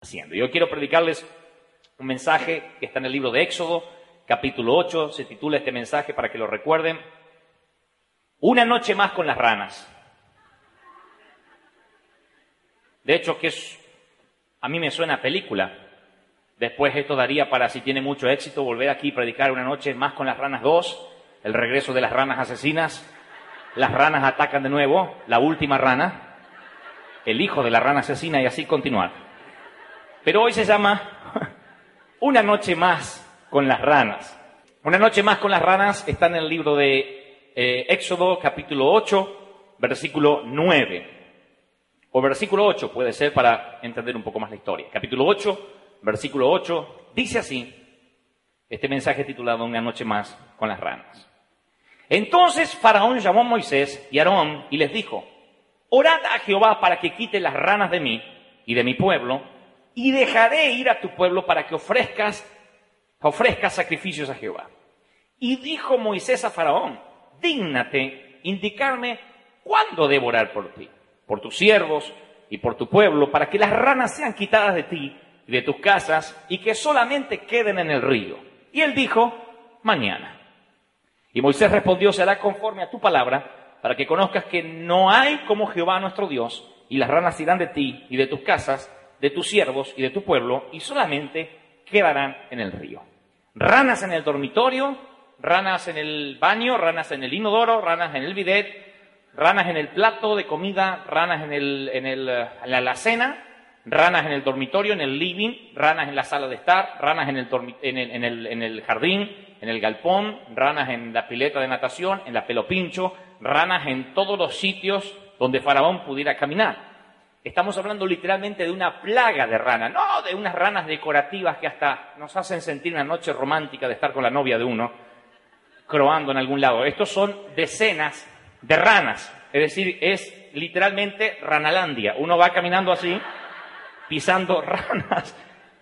haciendo. Yo quiero predicarles un mensaje que está en el libro de Éxodo, capítulo 8, se titula este mensaje para que lo recuerden. Una noche más con las ranas. De hecho, que es, a mí me suena a película. Después esto daría para, si tiene mucho éxito, volver aquí y predicar una noche más con las ranas 2, el regreso de las ranas asesinas. Las ranas atacan de nuevo, la última rana, el hijo de la rana asesina y así continuar. Pero hoy se llama Una noche más con las ranas. Una noche más con las ranas está en el libro de eh, Éxodo capítulo 8, versículo 9. O versículo 8 puede ser para entender un poco más la historia. Capítulo 8, versículo 8, dice así, este mensaje titulado Una noche más con las ranas. Entonces Faraón llamó a Moisés y a Aarón y les dijo, orad a Jehová para que quite las ranas de mí y de mi pueblo, y dejaré ir a tu pueblo para que ofrezcas, sacrificios a Jehová. Y dijo Moisés a Faraón, dígnate indicarme cuándo debo orar por ti, por tus siervos y por tu pueblo, para que las ranas sean quitadas de ti y de tus casas y que solamente queden en el río. Y él dijo, mañana. Y Moisés respondió, será conforme a tu palabra, para que conozcas que no hay como Jehová nuestro Dios, y las ranas irán de ti y de tus casas, de tus siervos y de tu pueblo, y solamente quedarán en el río. Ranas en el dormitorio, ranas en el baño, ranas en el inodoro, ranas en el bidet, ranas en el plato de comida, ranas en, el, en, el, en la alacena, ranas en el dormitorio, en el living, ranas en la sala de estar, ranas en el, en el, en el, en el jardín, en el galpón, ranas en la pileta de natación, en la pelopincho, ranas en todos los sitios donde Faraón pudiera caminar. Estamos hablando literalmente de una plaga de ranas, no de unas ranas decorativas que hasta nos hacen sentir una noche romántica de estar con la novia de uno, croando en algún lado. Estos son decenas de ranas, es decir, es literalmente ranalandia. Uno va caminando así, pisando ranas,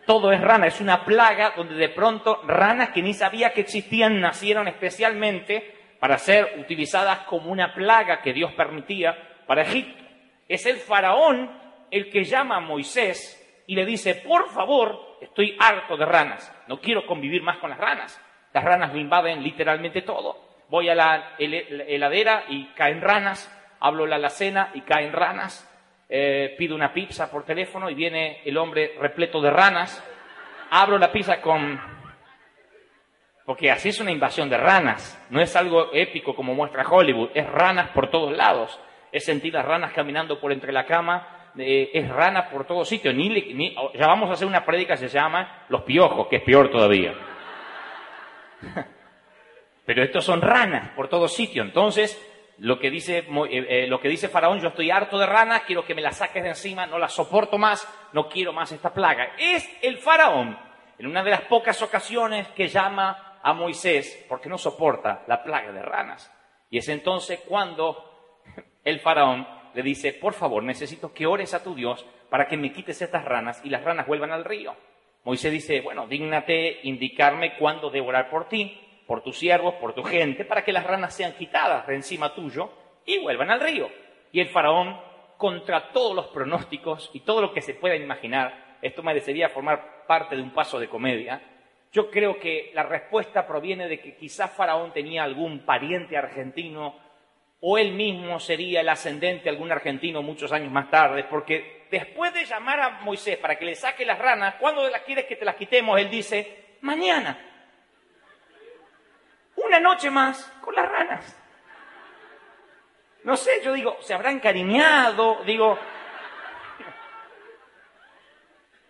todo es rana, es una plaga donde de pronto ranas que ni sabía que existían nacieron especialmente para ser utilizadas como una plaga que Dios permitía para Egipto. Es el faraón el que llama a Moisés y le dice, por favor, estoy harto de ranas, no quiero convivir más con las ranas. Las ranas me invaden literalmente todo. Voy a la heladera y caen ranas, hablo la alacena y caen ranas, eh, pido una pizza por teléfono y viene el hombre repleto de ranas, abro la pizza con... Porque así es una invasión de ranas, no es algo épico como muestra Hollywood, es ranas por todos lados, es sentir las ranas caminando por entre la cama, eh, es rana por todos sitios, ni, ni, ya vamos a hacer una prédica que se llama Los Piojos, que es peor todavía. Pero estos son ranas por todos sitios, entonces lo que dice, eh, eh, lo que dice Faraón, yo estoy harto de ranas, quiero que me las saques de encima, no las soporto más, no quiero más esta plaga. Es el Faraón, en una de las pocas ocasiones que llama a Moisés, porque no soporta la plaga de ranas. Y es entonces cuando el Faraón le dice, por favor, necesito que ores a tu Dios para que me quites estas ranas y las ranas vuelvan al río. Moisés dice, bueno, dígnate indicarme cuándo debo por ti por tus siervos, por tu gente, para que las ranas sean quitadas de encima tuyo y vuelvan al río. Y el faraón, contra todos los pronósticos y todo lo que se pueda imaginar, esto merecería formar parte de un paso de comedia, yo creo que la respuesta proviene de que quizás Faraón tenía algún pariente argentino o él mismo sería el ascendente de algún argentino muchos años más tarde, porque después de llamar a Moisés para que le saque las ranas, ¿cuándo las quieres que te las quitemos? Él dice, mañana una noche más con las ranas. No sé, yo digo, se habrá encariñado, digo,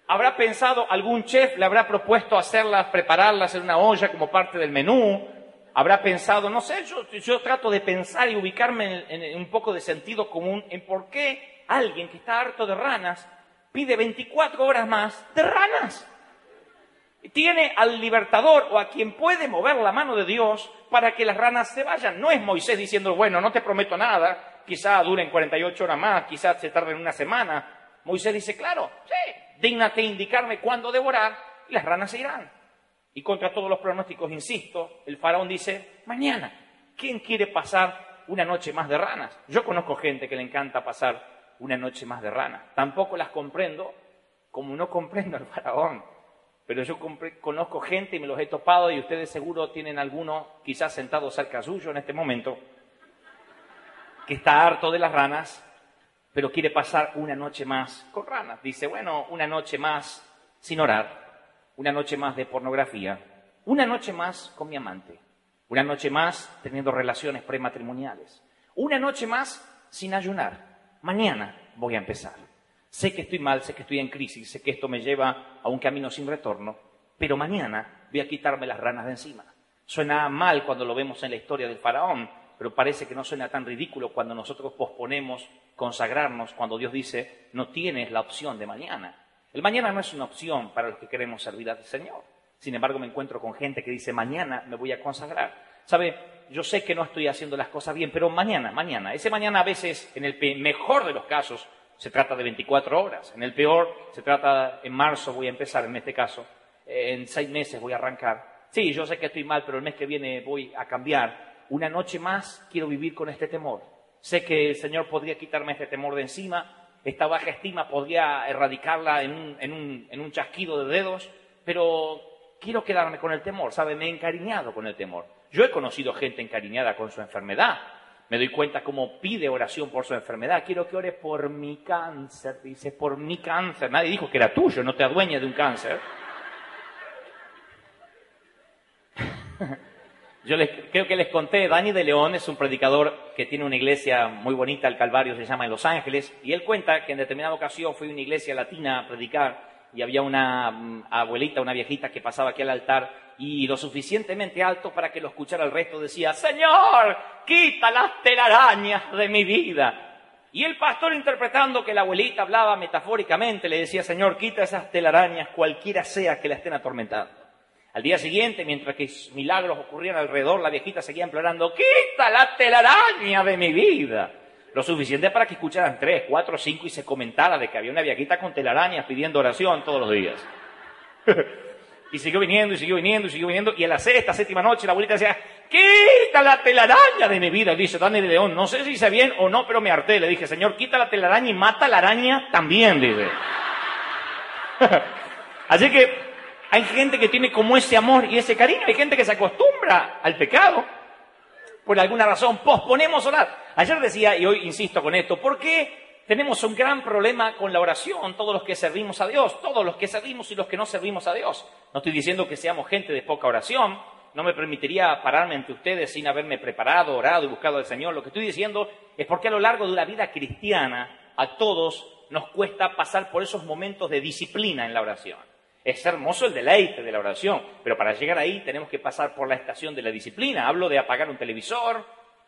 habrá pensado, algún chef le habrá propuesto hacerlas, prepararlas en una olla como parte del menú, habrá pensado, no sé, yo, yo trato de pensar y ubicarme en, en un poco de sentido común en por qué alguien que está harto de ranas pide 24 horas más de ranas. Tiene al libertador o a quien puede mover la mano de Dios para que las ranas se vayan. No es Moisés diciendo, bueno, no te prometo nada, quizá duren 48 horas más, quizás se tarden una semana. Moisés dice, claro, sí, dígnate indicarme cuándo devorar y las ranas se irán. Y contra todos los pronósticos, insisto, el faraón dice, mañana, ¿quién quiere pasar una noche más de ranas? Yo conozco gente que le encanta pasar una noche más de ranas. Tampoco las comprendo como no comprendo al faraón. Pero yo conozco gente y me los he topado y ustedes seguro tienen alguno quizás sentado cerca suyo en este momento que está harto de las ranas, pero quiere pasar una noche más con ranas. Dice, bueno, una noche más sin orar, una noche más de pornografía, una noche más con mi amante, una noche más teniendo relaciones prematrimoniales, una noche más sin ayunar. Mañana voy a empezar. Sé que estoy mal, sé que estoy en crisis, sé que esto me lleva a un camino sin retorno, pero mañana voy a quitarme las ranas de encima. Suena mal cuando lo vemos en la historia del faraón, pero parece que no suena tan ridículo cuando nosotros posponemos consagrarnos, cuando Dios dice, no tienes la opción de mañana. El mañana no es una opción para los que queremos servir al Señor. Sin embargo, me encuentro con gente que dice, mañana me voy a consagrar. ¿Sabe? Yo sé que no estoy haciendo las cosas bien, pero mañana, mañana. Ese mañana a veces, en el mejor de los casos, se trata de 24 horas. En el peor, se trata, en marzo voy a empezar, en este caso. En seis meses voy a arrancar. Sí, yo sé que estoy mal, pero el mes que viene voy a cambiar. Una noche más quiero vivir con este temor. Sé que el Señor podría quitarme este temor de encima, esta baja estima podría erradicarla en un, en, un, en un, chasquido de dedos, pero quiero quedarme con el temor, ¿sabe? Me he encariñado con el temor. Yo he conocido gente encariñada con su enfermedad. Me doy cuenta cómo pide oración por su enfermedad. Quiero que ore por mi cáncer, dice, por mi cáncer. Nadie dijo que era tuyo, no te adueñes de un cáncer. Yo les, creo que les conté, Dani de León es un predicador que tiene una iglesia muy bonita, el Calvario se llama en Los Ángeles, y él cuenta que en determinada ocasión fue a una iglesia latina a predicar y había una mm, abuelita, una viejita que pasaba aquí al altar y lo suficientemente alto para que lo escuchara el resto decía, Señor, quita las telarañas de mi vida. Y el pastor interpretando que la abuelita hablaba metafóricamente le decía, Señor, quita esas telarañas cualquiera sea que la estén atormentando. Al día siguiente, mientras que milagros ocurrían alrededor, la viejita seguía implorando, quita la telaraña de mi vida. Lo suficiente para que escucharan tres, cuatro, cinco y se comentara de que había una viejita con telarañas pidiendo oración todos los días. y siguió viniendo, y siguió viniendo, y siguió viniendo. Y a la sexta, séptima noche, la abuelita decía, quita la telaraña de mi vida. Y dice Dani de León, no sé si hice bien o no, pero me harté. Le dije, Señor, quita la telaraña y mata la araña también, dice. Así que hay gente que tiene como ese amor y ese cariño. Hay gente que se acostumbra al pecado. Por alguna razón, posponemos orar. Ayer decía, y hoy insisto con esto, ¿por qué tenemos un gran problema con la oración, todos los que servimos a Dios, todos los que servimos y los que no servimos a Dios? No estoy diciendo que seamos gente de poca oración, no me permitiría pararme ante ustedes sin haberme preparado, orado y buscado al Señor. Lo que estoy diciendo es porque a lo largo de la vida cristiana a todos nos cuesta pasar por esos momentos de disciplina en la oración. Es hermoso el deleite de la oración, pero para llegar ahí tenemos que pasar por la estación de la disciplina. Hablo de apagar un televisor,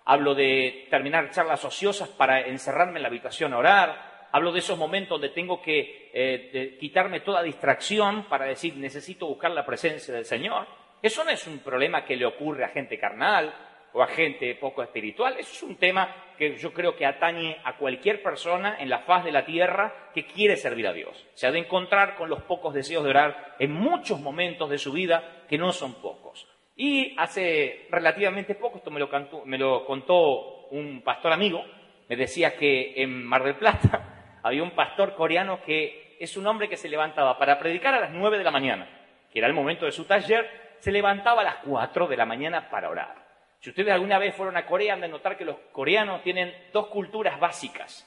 hablo de terminar charlas ociosas para encerrarme en la habitación a orar, hablo de esos momentos donde tengo que eh, quitarme toda distracción para decir necesito buscar la presencia del Señor. Eso no es un problema que le ocurre a gente carnal, a gente poco espiritual. Eso es un tema que yo creo que atañe a cualquier persona en la faz de la tierra que quiere servir a Dios. Se ha de encontrar con los pocos deseos de orar en muchos momentos de su vida que no son pocos. Y hace relativamente poco, esto me lo, me lo contó un pastor amigo, me decía que en Mar del Plata había un pastor coreano que es un hombre que se levantaba para predicar a las nueve de la mañana, que era el momento de su taller, se levantaba a las cuatro de la mañana para orar. Si ustedes alguna vez fueron a Corea, han de notar que los coreanos tienen dos culturas básicas.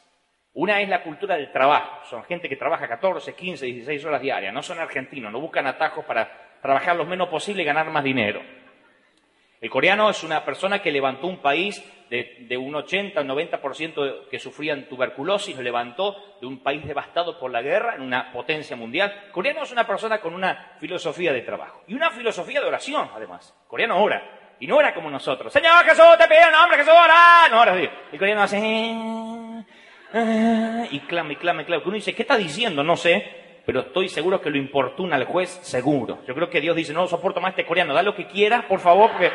Una es la cultura del trabajo. Son gente que trabaja 14, 15, 16 horas diarias. No son argentinos, no buscan atajos para trabajar lo menos posible y ganar más dinero. El coreano es una persona que levantó un país de, un 80, un 90% que sufrían tuberculosis, lo levantó de un país devastado por la guerra en una potencia mundial. Coreano es una persona con una filosofía de trabajo y una filosofía de oración, además. Coreano ora. Y no era como nosotros. Señor Jesús, te pido el nombre Jesús, ora. No, ahora sí. El coreano hace... ah, y clama y clama y clama. Uno dice, ¿qué está diciendo? No sé, pero estoy seguro que lo importuna al juez, seguro. Yo creo que Dios dice, no soporto más este coreano, da lo que quieras, por favor, porque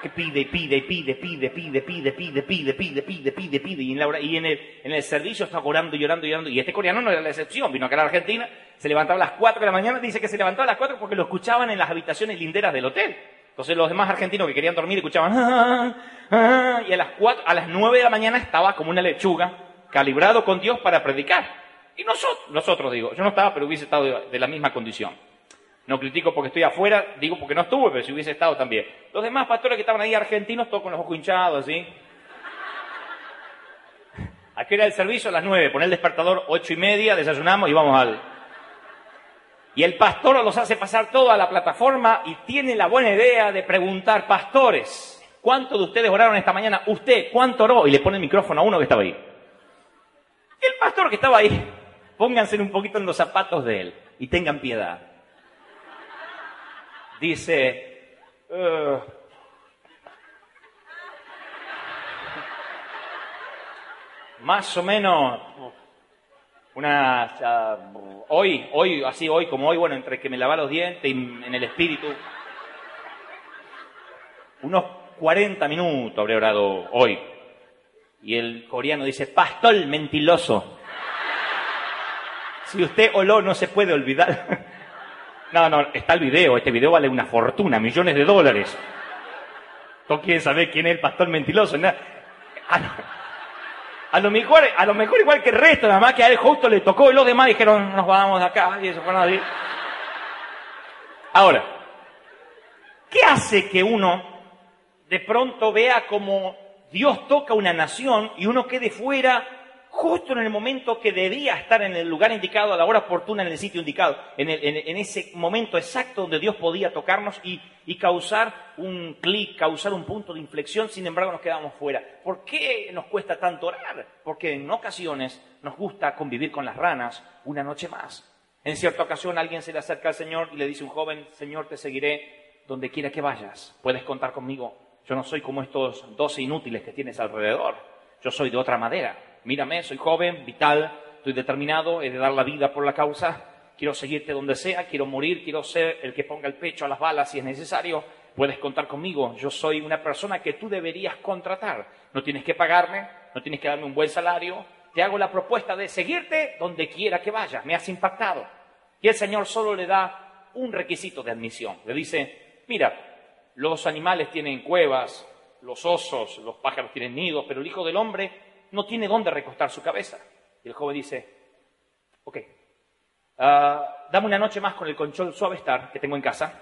porque pide, pide, pide, pide, pide, pide, pide, pide, pide, pide, pide, pide. Y en, y en, el, en el servicio está orando, llorando, llorando. Y este coreano no era la excepción. Vino acá a la Argentina, se levantaba a las 4 de la mañana. Dice que se levantaba a las 4 porque lo escuchaban en las habitaciones linderas del hotel. Entonces los demás argentinos que querían dormir escuchaban. y a las, 4, a las 9 de la mañana estaba como una lechuga, calibrado con Dios para predicar. Y nosotros, nosotros digo, yo no estaba, pero hubiese estado de la misma condición. No critico porque estoy afuera, digo porque no estuve, pero si hubiese estado también. Los demás pastores que estaban ahí argentinos, todos con los ojos hinchados, ¿sí? ¿A qué era el servicio? A las nueve. Poner el despertador ocho y media, desayunamos y vamos al... Y el pastor los hace pasar todo a la plataforma y tiene la buena idea de preguntar, pastores, ¿cuántos de ustedes oraron esta mañana? ¿Usted cuánto oró? Y le pone el micrófono a uno que estaba ahí. Y el pastor que estaba ahí, pónganse un poquito en los zapatos de él y tengan piedad dice, más o menos una hoy, hoy, así hoy como hoy, bueno, entre que me lava los dientes y en el espíritu, unos 40 minutos habré orado hoy. Y el coreano dice, pastor mentiloso. Si usted oló no se puede olvidar. No, no, está el video. Este video vale una fortuna, millones de dólares. ¿Tú quieres saber quién es el pastor mentiroso? A, lo, mejor, a lo mejor igual que el resto, nada más que a él justo le tocó y los demás dijeron, nos vamos de acá y eso fue nada. Ahora, ¿qué hace que uno de pronto vea como Dios toca una nación y uno quede fuera justo en el momento que debía estar en el lugar indicado, a la hora oportuna, en el sitio indicado, en, ese momento exacto donde Dios podía tocarnos y, causar un clic, causar un punto de inflexión, sin embargo nos quedamos fuera. ¿Por qué nos cuesta tanto orar? Porque en ocasiones nos gusta convivir con las ranas una noche más. En cierta ocasión alguien se le acerca al Señor y le dice a un joven, Señor, te seguiré donde quiera que vayas, puedes contar conmigo. Yo no soy como estos doce inútiles que tienes alrededor, yo soy de otra madera mírame, soy joven, vital, estoy determinado, he de dar la vida por la causa, quiero seguirte donde sea, quiero morir, quiero ser el que ponga el pecho a las balas si es necesario, puedes contar conmigo, yo soy una persona que tú deberías contratar, no tienes que pagarme, no tienes que darme un buen salario, te hago la propuesta de seguirte donde quiera que vayas, me has impactado. Y el Señor solo le da un requisito de admisión, le dice, mira, los animales tienen cuevas, los osos, los pájaros tienen nidos, pero el Hijo del Hombre no tiene dónde recostar su cabeza. Y el joven dice, ok, ah, dame una noche más con el colchón suave estar que tengo en casa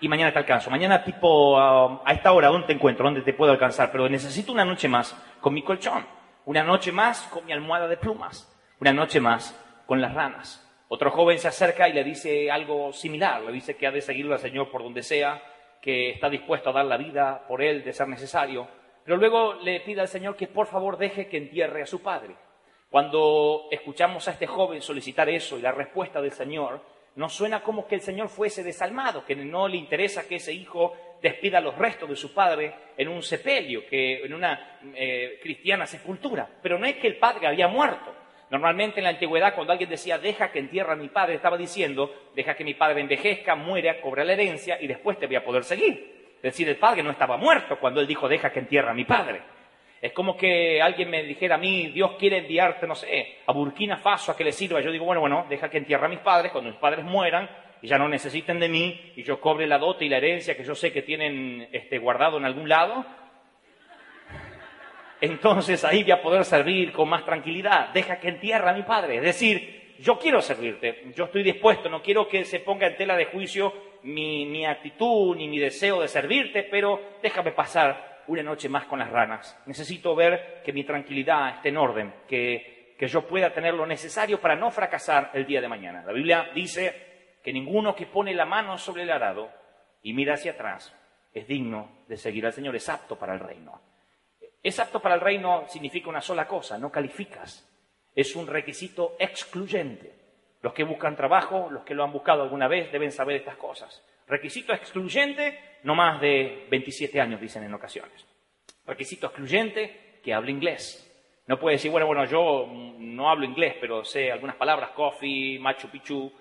y mañana te alcanzo. Mañana tipo ah, a esta hora, ¿dónde te encuentro? ¿Dónde te puedo alcanzar? Pero necesito una noche más con mi colchón, una noche más con mi almohada de plumas, una noche más con las ranas. Otro joven se acerca y le dice algo similar, le dice que ha de seguirlo al Señor por donde sea, que está dispuesto a dar la vida por él de ser necesario, pero luego le pide al Señor que por favor deje que entierre a su padre. Cuando escuchamos a este joven solicitar eso y la respuesta del Señor, nos suena como que el Señor fuese desalmado, que no le interesa que ese hijo despida los restos de su padre en un sepelio, que en una eh, cristiana sepultura. Pero no es que el padre había muerto. Normalmente en la antigüedad, cuando alguien decía, deja que entierre a mi padre, estaba diciendo, deja que mi padre envejezca, muera, cobre la herencia y después te voy a poder seguir. Es decir, el padre no estaba muerto cuando él dijo, deja que entierra a mi padre. Es como que alguien me dijera a mí, Dios quiere enviarte, no sé, a Burkina Faso a que le sirva. Yo digo, bueno, bueno, deja que entierra a mis padres cuando mis padres mueran y ya no necesiten de mí y yo cobre la dote y la herencia que yo sé que tienen este, guardado en algún lado. Entonces ahí voy a poder servir con más tranquilidad. Deja que entierra a mi padre. Es decir, yo quiero servirte, yo estoy dispuesto, no quiero que se ponga en tela de juicio mi, actitud ni mi deseo de servirte, pero déjame pasar una noche más con las ranas. Necesito ver que mi tranquilidad esté en orden, que, que yo pueda tener lo necesario para no fracasar el día de mañana. La Biblia dice que ninguno que pone la mano sobre el arado y mira hacia atrás es digno de seguir al Señor, es apto para el reino. Es apto para el reino significa una sola cosa, no calificas. Es un requisito excluyente. Los que buscan trabajo, los que lo han buscado alguna vez, deben saber estas cosas. Requisito excluyente, no más de 27 años, dicen en ocasiones. Requisito excluyente, que hable inglés. No puede decir, bueno, bueno, yo no hablo inglés, pero sé algunas palabras, coffee, machu picchu.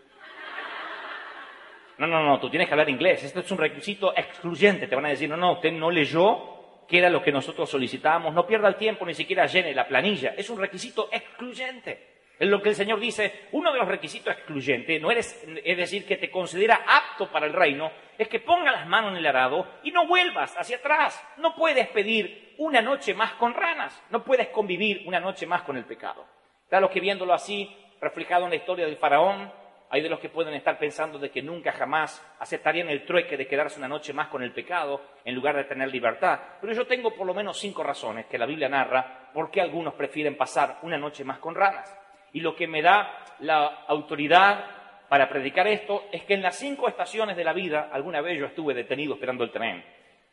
No, no, no, tú tienes que hablar inglés. Esto es un requisito excluyente. Te van a decir, no, no, usted no leyó, que era lo que nosotros solicitábamos. No pierda el tiempo, ni siquiera llene la planilla. Es un requisito excluyente. Lo que el Señor dice, uno de los requisitos excluyentes, no eres, es decir, que te considera apto para el reino, es que ponga las manos en el arado y no vuelvas hacia atrás. No puedes pedir una noche más con ranas, no puedes convivir una noche más con el pecado. Claro que viéndolo así, reflejado en la historia del faraón, hay de los que pueden estar pensando de que nunca jamás aceptarían el trueque de quedarse una noche más con el pecado en lugar de tener libertad. Pero yo tengo por lo menos cinco razones que la Biblia narra por qué algunos prefieren pasar una noche más con ranas. Y lo que me da la autoridad para predicar esto es que en las cinco estaciones de la vida, alguna vez yo estuve detenido esperando el tren.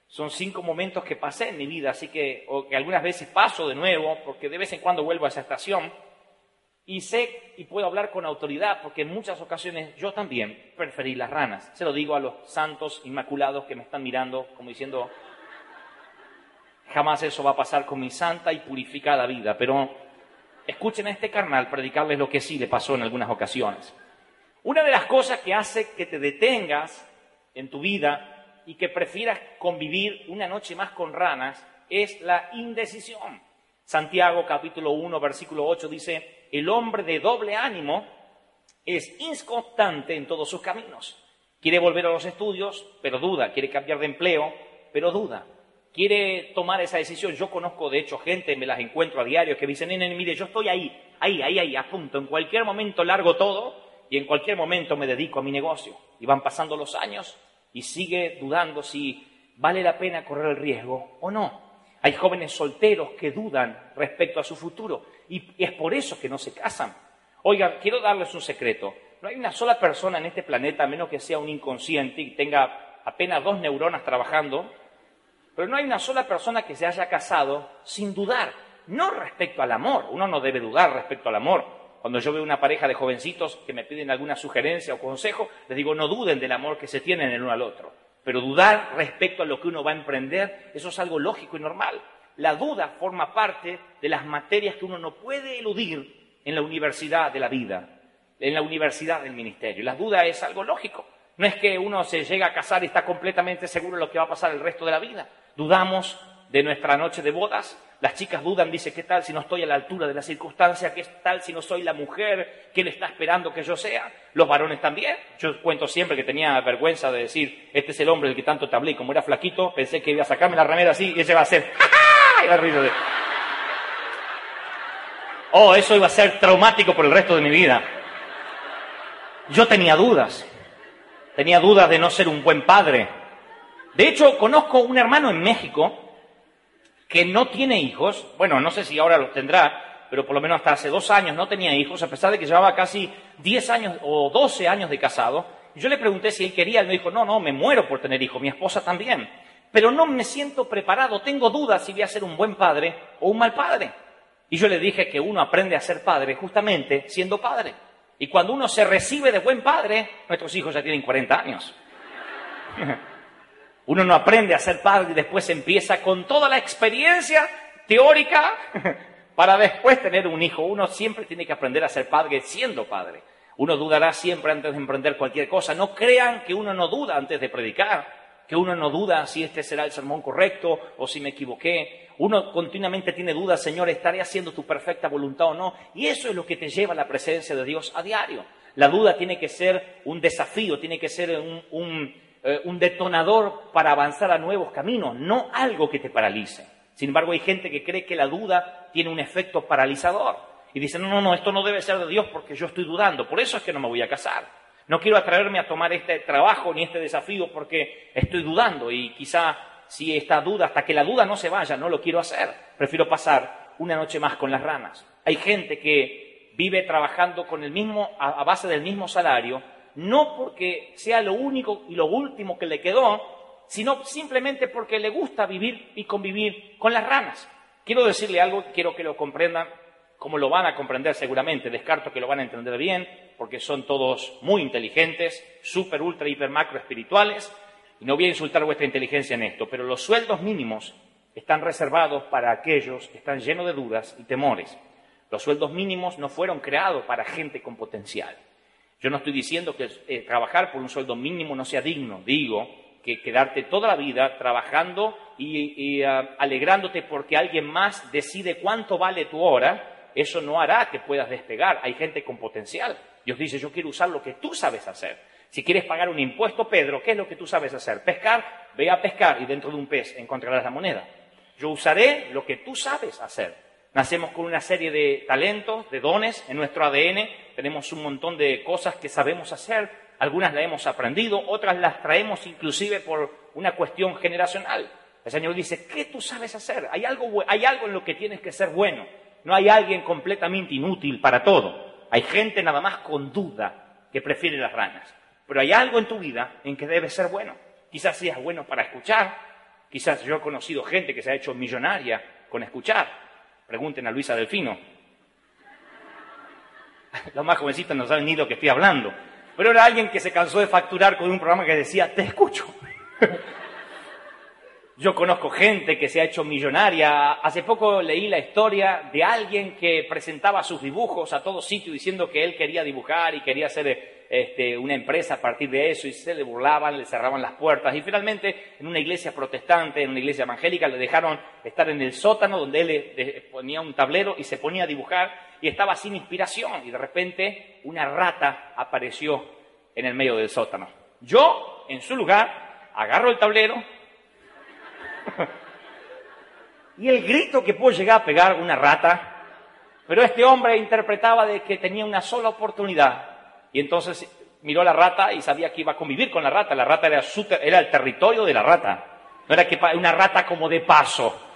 Son cinco momentos que pasé en mi vida, así que, o que algunas veces paso de nuevo, porque de vez en cuando vuelvo a esa estación. Y sé y puedo hablar con autoridad, porque en muchas ocasiones yo también preferí las ranas. Se lo digo a los santos inmaculados que me están mirando, como diciendo, jamás eso va a pasar con mi santa y purificada vida. Pero escuchen a este carnal predicarles lo que sí le pasó en algunas ocasiones. Una de las cosas que hace que te detengas en tu vida y que prefieras convivir una noche más con ranas es la indecisión. Santiago capítulo 1 versículo 8 dice, el hombre de doble ánimo es inconstante en todos sus caminos. Quiere volver a los estudios, pero duda. Quiere cambiar de empleo, pero duda quiere tomar esa decisión. Yo conozco, de hecho, gente, me las encuentro a diario, que dicen, nene, mire, yo estoy ahí, ahí, ahí, ahí, a punto. En cualquier momento largo todo y en cualquier momento me dedico a mi negocio. Y van pasando los años y sigue dudando si vale la pena correr el riesgo o no. Hay jóvenes solteros que dudan respecto a su futuro y es por eso que no se casan. Oigan, quiero darles un secreto. No hay una sola persona en este planeta, a menos que sea un inconsciente y tenga apenas dos neuronas trabajando, pero no hay una sola persona que se haya casado sin dudar, no respecto al amor. Uno no debe dudar respecto al amor. Cuando yo veo una pareja de jovencitos que me piden alguna sugerencia o consejo, les digo, no duden del amor que se tienen el uno al otro. Pero dudar respecto a lo que uno va a emprender, eso es algo lógico y normal. La duda forma parte de las materias que uno no puede eludir en la universidad de la vida, en la universidad del ministerio. La duda es algo lógico. No es que uno se llega a casar y está completamente seguro de lo que va a pasar el resto de la vida. Dudamos de nuestra noche de bodas. Las chicas dudan, dice, ¿qué tal si no estoy a la altura de la circunstancia? ¿Qué tal si no soy la mujer que le está esperando que yo sea? Los varones también. Yo cuento siempre que tenía vergüenza de decir, este es el hombre del que tanto te hablé. Y como era flaquito, pensé que iba a sacarme la remera así y ese va a ser, de... Oh, eso iba a ser traumático por el resto de mi vida. Yo tenía dudas. Tenía dudas de no ser un buen padre, de hecho, conozco un hermano en México que no tiene hijos, bueno, no sé si ahora los tendrá, pero por lo menos hasta hace dos años no tenía hijos, a pesar de que llevaba casi 10 años o 12 años de casado. Yo le pregunté si él quería, él me dijo, no, no, me muero por tener hijos, mi esposa también, pero no me siento preparado, tengo dudas si voy a ser un buen padre o un mal padre. Y yo le dije que uno aprende a ser padre justamente siendo padre. Y cuando uno se recibe de buen padre, nuestros hijos ya tienen 40 años. Uno no aprende a ser padre y después empieza con toda la experiencia teórica para después tener un hijo. Uno siempre tiene que aprender a ser padre siendo padre. Uno dudará siempre antes de emprender cualquier cosa. No crean que uno no duda antes de predicar, que uno no duda si este será el sermón correcto o si me equivoqué. Uno continuamente tiene dudas, Señor, ¿estaré haciendo tu perfecta voluntad o no? Y eso es lo que te lleva a la presencia de Dios a diario. La duda tiene que ser un desafío, tiene que ser un eh, un detonador para avanzar a nuevos caminos, no algo que te paralice. Sin embargo, hay gente que cree que la duda tiene un efecto paralizador y dice, no, no, no, esto no debe ser de Dios porque yo estoy dudando, por eso es que no me voy a casar. No quiero atraerme a tomar este trabajo ni este desafío porque estoy dudando y quizá si esta duda, hasta que la duda no se vaya, no lo quiero hacer. Prefiero pasar una noche más con las ranas. Hay gente que vive trabajando con el mismo, a base del mismo salario, no porque sea lo único y lo último que le quedó, sino simplemente porque le gusta vivir y convivir con las ranas. Quiero decirle algo, quiero que lo comprendan, como lo van a comprender seguramente, descarto que lo van a entender bien, porque son todos muy inteligentes, súper, ultra, hiper, macro espirituales, y no voy a insultar vuestra inteligencia en esto, pero los sueldos mínimos están reservados para aquellos que están llenos de dudas y temores. Los sueldos mínimos no fueron creados para gente con potencial. Yo no estoy diciendo que eh, trabajar por un sueldo mínimo no sea digno, digo que quedarte toda la vida trabajando y, ah, alegrándote porque alguien más decide cuánto vale tu hora, eso no hará que puedas despegar. Hay gente con potencial. Dios dice, yo quiero usar lo que tú sabes hacer. Si quieres pagar un impuesto, Pedro, ¿qué es lo que tú sabes hacer? Pescar, ve a pescar y dentro de un pez encontrarás la moneda. Yo usaré lo que tú sabes hacer. Nacemos con una serie de talentos, de dones en nuestro ADN, tenemos un montón de cosas que sabemos hacer, algunas las hemos aprendido, otras las traemos inclusive por una cuestión generacional. El Señor dice, ¿qué tú sabes hacer? Hay algo, hay algo en lo que tienes que ser bueno. No hay alguien completamente inútil para todo. Hay gente nada más con duda que prefiere las ranas. Pero hay algo en tu vida en que debes ser bueno. Quizás seas bueno para escuchar. Quizás yo he conocido gente que se ha hecho millonaria con escuchar. Pregunten a Luisa Delfino. Los más jovencitos no saben ni lo que estoy hablando. Pero era alguien que se cansó de facturar con un programa que decía, te escucho. Yo conozco gente que se ha hecho millonaria. Hace poco leí la historia de alguien que presentaba sus dibujos a todo sitio diciendo que él quería dibujar y quería hacer este, una empresa a partir de eso y se le burlaban, le cerraban las puertas. Y finalmente en una iglesia protestante, en una iglesia evangélica, le dejaron estar en el sótano donde él ponía un tablero y se ponía a dibujar y estaba sin inspiración. Y de repente una rata apareció en el medio del sótano. Yo, en su lugar, agarro el tablero, y el grito que pudo llegar a pegar una rata, pero este hombre interpretaba de que tenía una sola oportunidad y entonces miró a la rata y sabía que iba a convivir con la rata. La rata era, era el territorio de la rata, no era que una rata como de paso.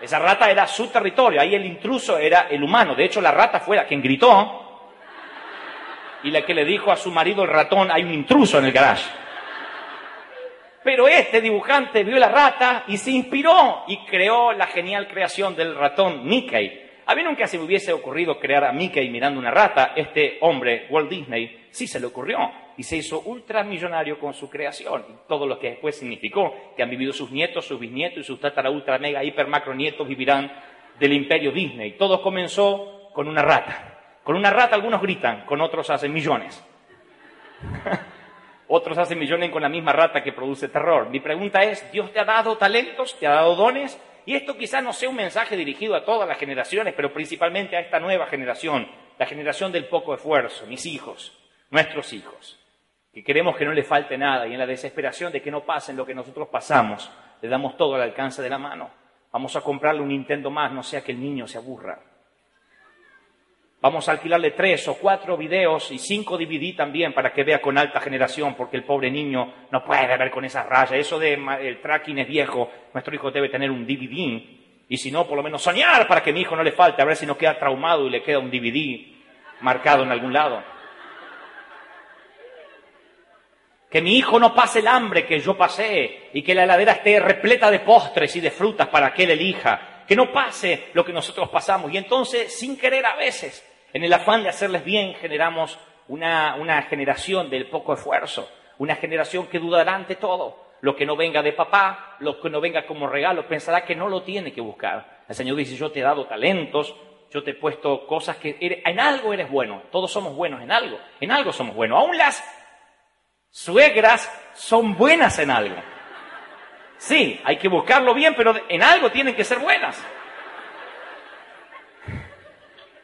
Esa rata era su territorio, ahí el intruso era el humano. De hecho, la rata fue la quien gritó y la que le dijo a su marido el ratón, hay un intruso en el garage. Pero este dibujante vio la rata y se inspiró y creó la genial creación del ratón Mickey. A mí nunca se me hubiese ocurrido crear a Mickey mirando una rata. Este hombre, Walt Disney, sí se le ocurrió y se hizo ultramillonario con su creación y todo lo que después significó que han vivido sus nietos, sus bisnietos y sus tatara ultra mega hiper macro nietos vivirán del imperio Disney. Todo comenzó con una rata. Con una rata algunos gritan, con otros hacen millones. Otros hacen millones con la misma rata que produce terror. Mi pregunta es, ¿Dios te ha dado talentos? ¿Te ha dado dones? Y esto quizás no sea un mensaje dirigido a todas las generaciones, pero principalmente a esta nueva generación, la generación del poco esfuerzo, mis hijos, nuestros hijos, que queremos que no les falte nada y en la desesperación de que no pasen lo que nosotros pasamos, le damos todo al alcance de la mano. Vamos a comprarle un Nintendo más, no sea que el niño se aburra. Vamos a alquilarle tres o cuatro videos y cinco DVD también para que vea con alta generación, porque el pobre niño no puede ver con esas rayas. Eso de el tracking es viejo. Nuestro hijo debe tener un DVD. Y si no, por lo menos soñar para que mi hijo no le falte, a ver si no queda traumado y le queda un DVD marcado en algún lado. Que mi hijo no pase el hambre que yo pasé y que la heladera esté repleta de postres y de frutas para que él elija. Que no pase lo que nosotros pasamos. Y entonces, sin querer a veces, en el afán de hacerles bien generamos una, generación del poco esfuerzo, una generación que dudará ante todo. Lo que no venga de papá, lo que no venga como regalo, pensará que no lo tiene que buscar. El Señor dice, yo te he dado talentos, yo te he puesto cosas que en algo eres bueno. Todos somos buenos en algo. En algo somos buenos. Aún las suegras son buenas en algo. Sí, hay que buscarlo bien, pero en algo tienen que ser buenas.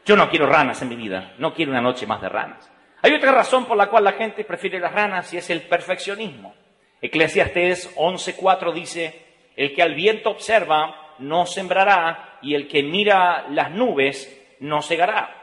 Yo no quiero ranas en mi vida, no quiero una noche más de ranas. Hay otra razón por la cual la gente prefiere las ranas y es el perfeccionismo. Eclesiastes 11:4 dice, el que al viento observa no sembrará y el que mira las nubes no segará.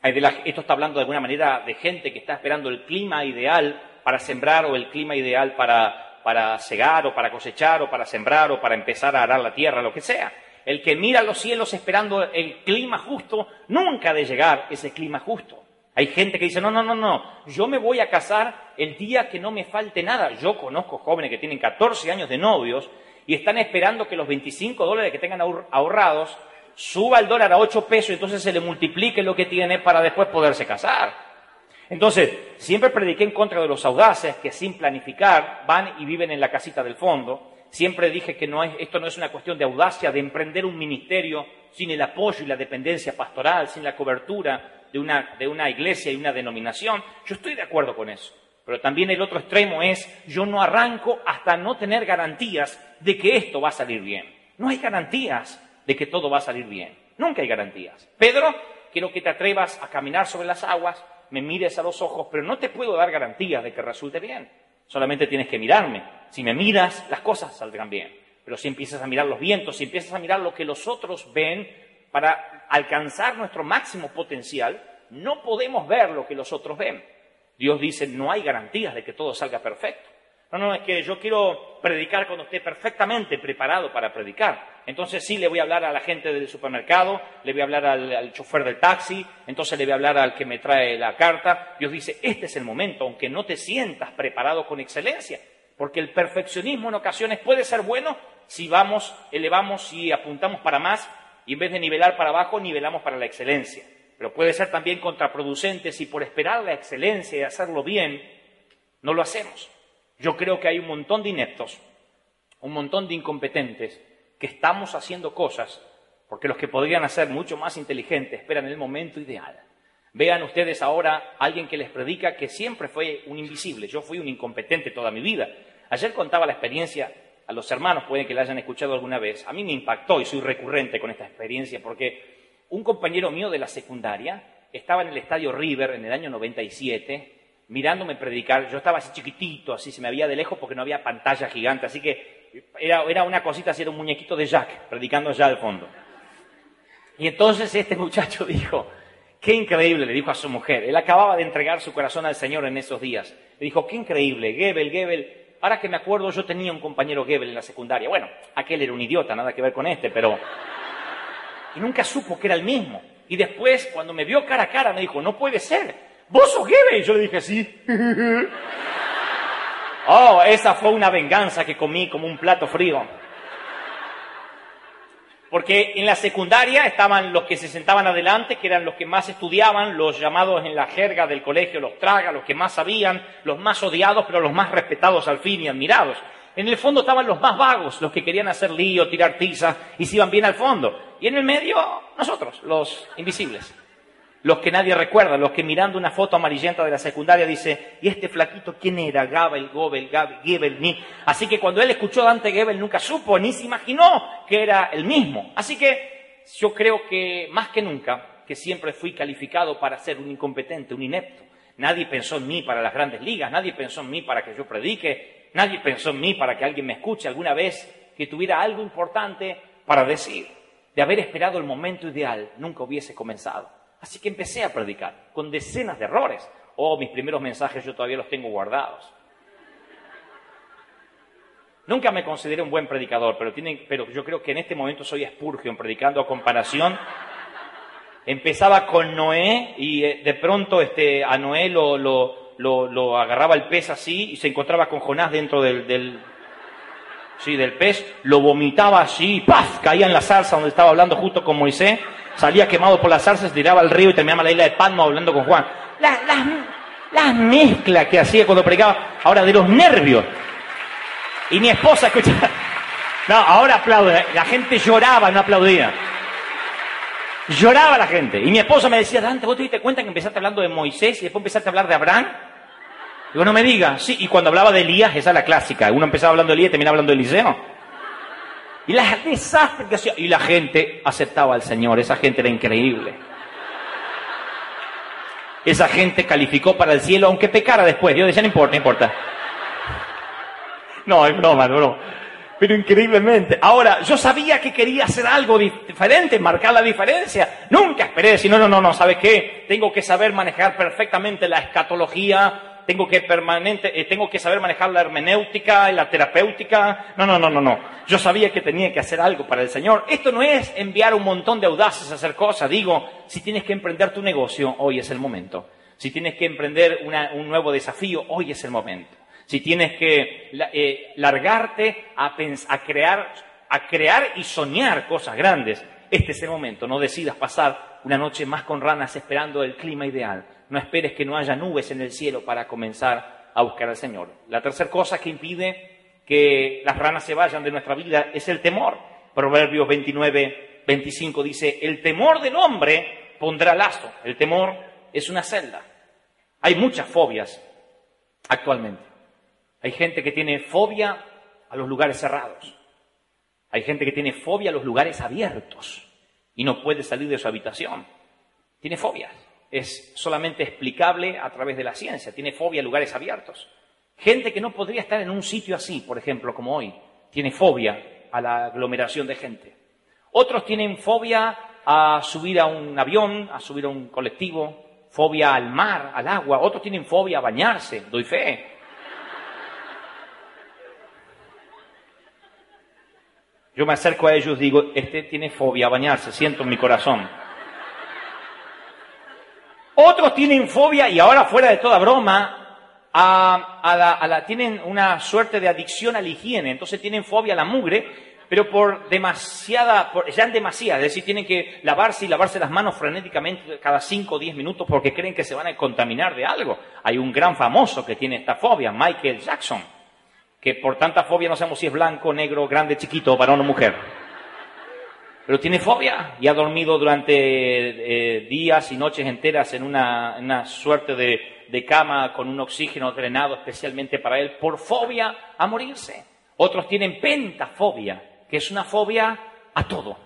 Esto está hablando de alguna manera de gente que está esperando el clima ideal para sembrar o el clima ideal para, para cegar o para cosechar o para sembrar o para empezar a arar la tierra, lo que sea. El que mira los cielos esperando el clima justo, nunca ha de llegar ese clima justo. Hay gente que dice, no, no, no, no, yo me voy a casar el día que no me falte nada. Yo conozco jóvenes que tienen 14 años de novios y están esperando que los 25 dólares que tengan ahorrados suba el dólar a 8 pesos y entonces se le multiplique lo que tiene para después poderse casar. Entonces, siempre prediqué en contra de los audaces que sin planificar van y viven en la casita del fondo Siempre dije que no es, esto no es una cuestión de audacia, de emprender un ministerio sin el apoyo y la dependencia pastoral, sin la cobertura de una, de una iglesia y una denominación. Yo estoy de acuerdo con eso. Pero también el otro extremo es, yo no arranco hasta no tener garantías de que esto va a salir bien. No hay garantías de que todo va a salir bien. Nunca hay garantías. Pedro, quiero que te atrevas a caminar sobre las aguas, me mires a los ojos, pero no te puedo dar garantías de que resulte bien. Solamente tienes que mirarme. Si me miras, las cosas saldrán bien. Pero si empiezas a mirar los vientos, si empiezas a mirar lo que los otros ven, para alcanzar nuestro máximo potencial, no podemos ver lo que los otros ven. Dios dice, no hay garantías de que todo salga perfecto. No, no, es que yo quiero predicar cuando esté perfectamente preparado para predicar. Entonces sí le voy a hablar a la gente del supermercado, le voy a hablar al, chofer del taxi, entonces le voy a hablar al que me trae la carta. Dios dice, este es el momento, aunque no te sientas preparado con excelencia, porque el perfeccionismo en ocasiones puede ser bueno si vamos, elevamos y apuntamos para más y en vez de nivelar para abajo, nivelamos para la excelencia. Pero puede ser también contraproducente si por esperar la excelencia y hacerlo bien, no lo hacemos. Yo creo que hay un montón de ineptos, un montón de incompetentes que estamos haciendo cosas porque los que podrían ser mucho más inteligentes esperan el momento ideal. Vean ustedes ahora a alguien que les predica que siempre fue un invisible. Yo fui un incompetente toda mi vida. Ayer contaba la experiencia a los hermanos, pueden que la hayan escuchado alguna vez. A mí me impactó y soy recurrente con esta experiencia porque un compañero mío de la secundaria estaba en el estadio River en el año 97 mirándome predicar. Yo estaba así chiquitito, así se me veía de lejos porque no había pantalla gigante, así que era, era una cosita así, un muñequito de Jack, predicando allá al fondo. Y entonces este muchacho dijo, qué increíble, le dijo a su mujer, él acababa de entregar su corazón al Señor en esos días. Le dijo, qué increíble, Gebel, Gebel. Ahora que me acuerdo, yo tenía un compañero Gebel en la secundaria. Bueno, aquel era un idiota, nada que ver con este, pero... Y nunca supo que era el mismo. Y después, cuando me vio cara a cara, me dijo, no puede ser, ¿Vos sos? Y yo le dije, sí. oh, esa fue una venganza que comí como un plato frío. Porque en la secundaria estaban los que se sentaban adelante, que eran los que más estudiaban, los llamados en la jerga del colegio, los traga, los que más sabían, los más odiados, pero los más respetados al fin y admirados. En el fondo estaban los más vagos, los que querían hacer lío, tirar tiza y se iban bien al fondo. Y en el medio, nosotros, los invisibles los que nadie recuerda, los que mirando una foto amarillenta de la secundaria dice, ¿y este flaquito quién era? Gabel, Gobel, Gabel, Gebel, ni. Así que cuando él escuchó Dante Gebel nunca supo ni se imaginó que era el mismo. Así que yo creo que más que nunca, que siempre fui calificado para ser un incompetente, un inepto. Nadie pensó en mí para las grandes ligas, nadie pensó en mí para que yo predique, nadie pensó en mí para que alguien me escuche alguna vez, que tuviera algo importante para decir. De haber esperado el momento ideal, nunca hubiese comenzado. Así que empecé a predicar con decenas de errores. Oh, mis primeros mensajes yo todavía los tengo guardados. Nunca me consideré un buen predicador, pero, pero yo creo que en este momento soy Spurgeon predicando a comparación. Empezaba con Noé y eh, de pronto este, a Noé lo, lo, agarraba el pez así y se encontraba con Jonás dentro del, del, sí, del pez, lo vomitaba así y ¡paf! caía en la salsa donde estaba hablando justo con Moisés salía quemado por las zarzas, tiraba al río y terminaba la isla de Palma hablando con Juan. Las la, mezclas que hacía cuando predicaba, ahora de los nervios. Y mi esposa escuchaba. No, ahora aplaude. La gente lloraba, no aplaudía. Lloraba la gente. Y mi esposa me decía, Dante, ¿vos te diste cuenta que empezaste hablando de Moisés y después empezaste a hablar de Abraham? Digo, no me digas. Sí, y cuando hablaba de Elías, esa es la clásica. Uno empezaba hablando de Elías y terminaba hablando de Eliseo. Y la desastre que hacía. Y la gente aceptaba al Señor. Esa gente era increíble. Esa gente calificó para el cielo, aunque pecara después. Dios decía, no importa, no importa. No, es broma, no, Pero increíblemente. Ahora, yo sabía que quería hacer algo diferente, marcar la diferencia. Nunca esperé decir, no, no, no, no, ¿sabes qué? Tengo que saber manejar perfectamente la escatología, tengo que permanente, eh, tengo que saber manejar la hermenéutica, la terapéutica. No, no, no, no, no. Yo sabía que tenía que hacer algo para el Señor. Esto no es enviar un montón de audaces a hacer cosas. Digo, si tienes que emprender tu negocio, hoy es el momento. Si tienes que emprender un nuevo desafío, hoy es el momento. Si tienes que eh, largarte a, a, a crear y soñar cosas grandes, este es el momento. No decidas pasar una noche más con ranas esperando el clima ideal no esperes que no haya nubes en el cielo para comenzar a buscar al Señor. La tercera cosa que impide que las ranas se vayan de nuestra vida es el temor. Proverbios 29, 25 dice, el temor del hombre pondrá lazo. El temor es una celda. Hay muchas fobias actualmente. Hay gente que tiene fobia a los lugares cerrados. Hay gente que tiene fobia a los lugares abiertos y no puede salir de su habitación. Tiene fobias. Es solamente explicable a través de la ciencia. Tiene fobia a lugares abiertos. Gente que no podría estar en un sitio así, por ejemplo, como hoy. Tiene fobia a la aglomeración de gente. Otros tienen fobia a subir a un avión, a subir a un colectivo, fobia al mar, al agua. Otros tienen fobia a bañarse, doy fe. Yo me acerco a ellos y digo, este tiene fobia a bañarse, siento en mi corazón. Otros tienen fobia, y ahora fuera de toda broma, a, la, tienen una suerte de adicción a la higiene, entonces tienen fobia a la mugre, pero por demasiada, ya en demasiada, es decir, tienen que lavarse y lavarse las manos frenéticamente cada 5 o 10 minutos porque creen que se van a contaminar de algo. Hay un gran famoso que tiene esta fobia, Michael Jackson que por tanta fobia no sabemos si es blanco, negro, grande, chiquito, varón o mujer. Pero tiene fobia y ha dormido durante eh, días y noches enteras en una, suerte de, de, cama con un oxígeno drenado especialmente para él por fobia a morirse. Otros tienen pentafobia, que es una fobia a todo.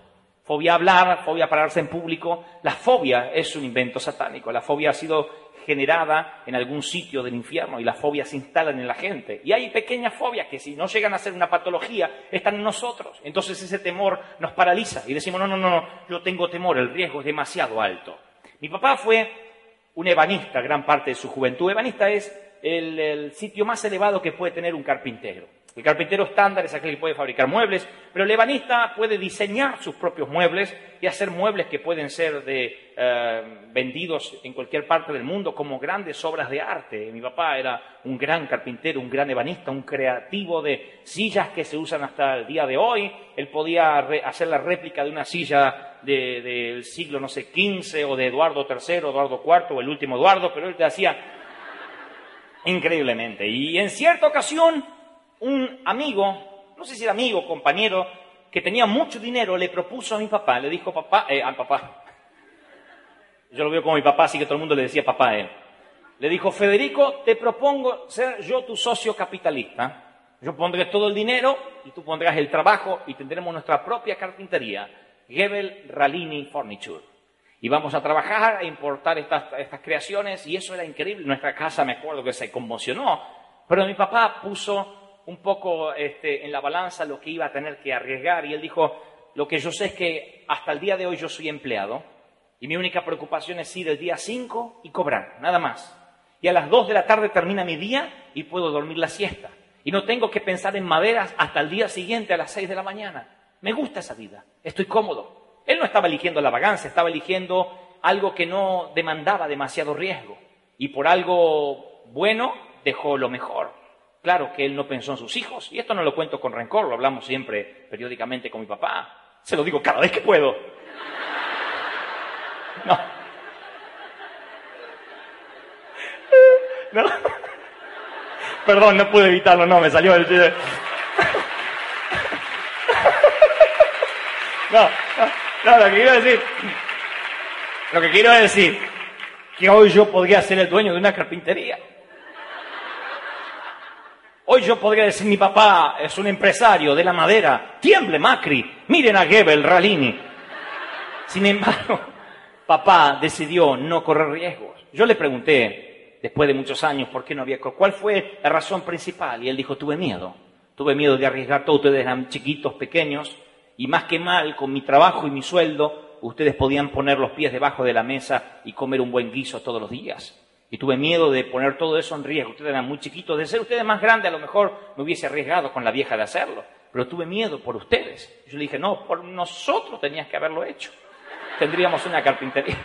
Fobia a hablar, fobia a pararse en público. La fobia es un invento satánico. La fobia ha sido generada en algún sitio del infierno y las fobias se instalan en la gente. Y hay pequeñas fobias que si no llegan a ser una patología, están en nosotros. Entonces ese temor nos paraliza y decimos, no, no, no, yo tengo temor, el riesgo es demasiado alto. Mi papá fue un ebanista gran parte de su juventud. Ebanista es el sitio más elevado que puede tener un carpintero. El carpintero estándar es aquel que puede fabricar muebles, pero el ebanista puede diseñar sus propios muebles y hacer muebles que pueden ser eh, vendidos en cualquier parte del mundo como grandes obras de arte. Mi papá era un gran carpintero, un gran ebanista, un creativo de sillas que se usan hasta el día de hoy. Él podía hacer la réplica de una silla del siglo, no sé, XV o de Eduardo III, Eduardo IV o el último Eduardo, pero él te hacía increíblemente. Y en cierta ocasión un amigo, no sé si era amigo, compañero, que tenía mucho dinero, le propuso a mi papá, le dijo papá, eh, al papá, yo lo veo como mi papá, así que todo el mundo le decía papá a él. Le dijo, Federico, te propongo ser yo tu socio capitalista. Yo pondré todo el dinero y tú pondrás el trabajo y tendremos nuestra propia carpintería, Gebel Ralini Furniture. Y vamos a trabajar a importar estas, estas creaciones y eso era increíble. Nuestra casa, me acuerdo que se conmocionó, pero mi papá puso un poco este, en la balanza lo que iba a tener que arriesgar y él dijo, lo que yo sé es que hasta el día de hoy yo soy empleado y mi única preocupación es ir el día 5 y cobrar, nada más. Y a las 2 de la tarde termina mi día y puedo dormir la siesta. Y no tengo que pensar en maderas hasta el día siguiente a las 6 de la mañana. Me gusta esa vida, estoy cómodo. Él no estaba eligiendo la vagancia, estaba eligiendo algo que no demandaba demasiado riesgo. Y por algo bueno dejó lo mejor. Claro que él no pensó en sus hijos, y esto no lo cuento con rencor, lo hablamos siempre periódicamente con mi papá. Se lo digo cada vez que puedo. No. No. Perdón, no pude evitarlo, no, me salió el... No, no, lo que quiero decir, lo que quiero decir, que hoy yo podría ser el dueño de una carpintería. Hoy yo podría decir, mi papá es un empresario de la madera, tiemble Macri, miren a Gebel, Ralini. Sin embargo, papá decidió no correr riesgos. Yo le pregunté, después de muchos años, por qué no había cuál fue la razón principal, y él dijo, tuve miedo. Tuve miedo de arriesgar todo, ustedes eran chiquitos, pequeños, y más que mal, con mi trabajo y mi sueldo, ustedes podían poner los pies debajo de la mesa y comer un buen guiso todos los días. Y tuve miedo de poner todo eso en riesgo. Ustedes eran muy chiquitos. De ser ustedes más grandes, a lo mejor me hubiese arriesgado con la vieja de hacerlo. Pero tuve miedo por ustedes. Yo le dije, no, por nosotros tenías que haberlo hecho. Tendríamos una carpintería.